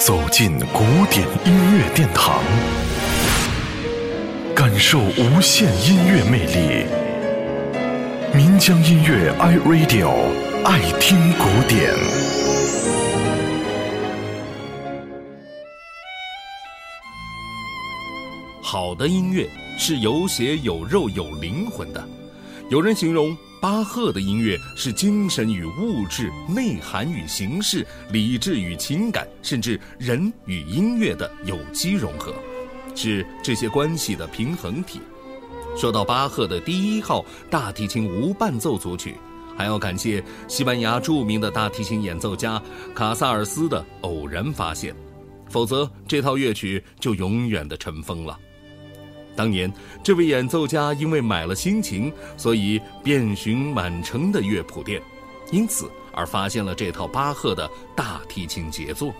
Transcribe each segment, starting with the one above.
走进古典音乐殿堂，感受无限音乐魅力。民江音乐 iRadio 爱听古典。好的音乐是有血有肉有灵魂的。有人形容。巴赫的音乐是精神与物质、内涵与形式、理智与情感，甚至人与音乐的有机融合，是这些关系的平衡体。说到巴赫的第一号大提琴无伴奏组曲，还要感谢西班牙著名的大提琴演奏家卡萨尔斯的偶然发现，否则这套乐曲就永远的尘封了。当年，这位演奏家因为买了新琴，所以遍寻满城的乐谱店，因此而发现了这套巴赫的大提琴杰作。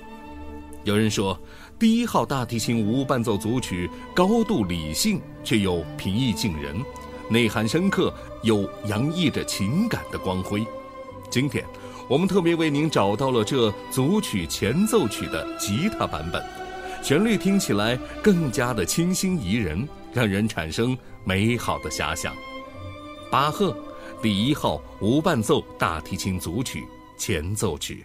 有人说，第一号大提琴无伴奏组曲高度理性，却又平易近人，内涵深刻，又洋溢着情感的光辉。今天，我们特别为您找到了这组曲前奏曲的吉他版本，旋律听起来更加的清新宜人。让人产生美好的遐想。巴赫第一号无伴奏大提琴组曲前奏曲。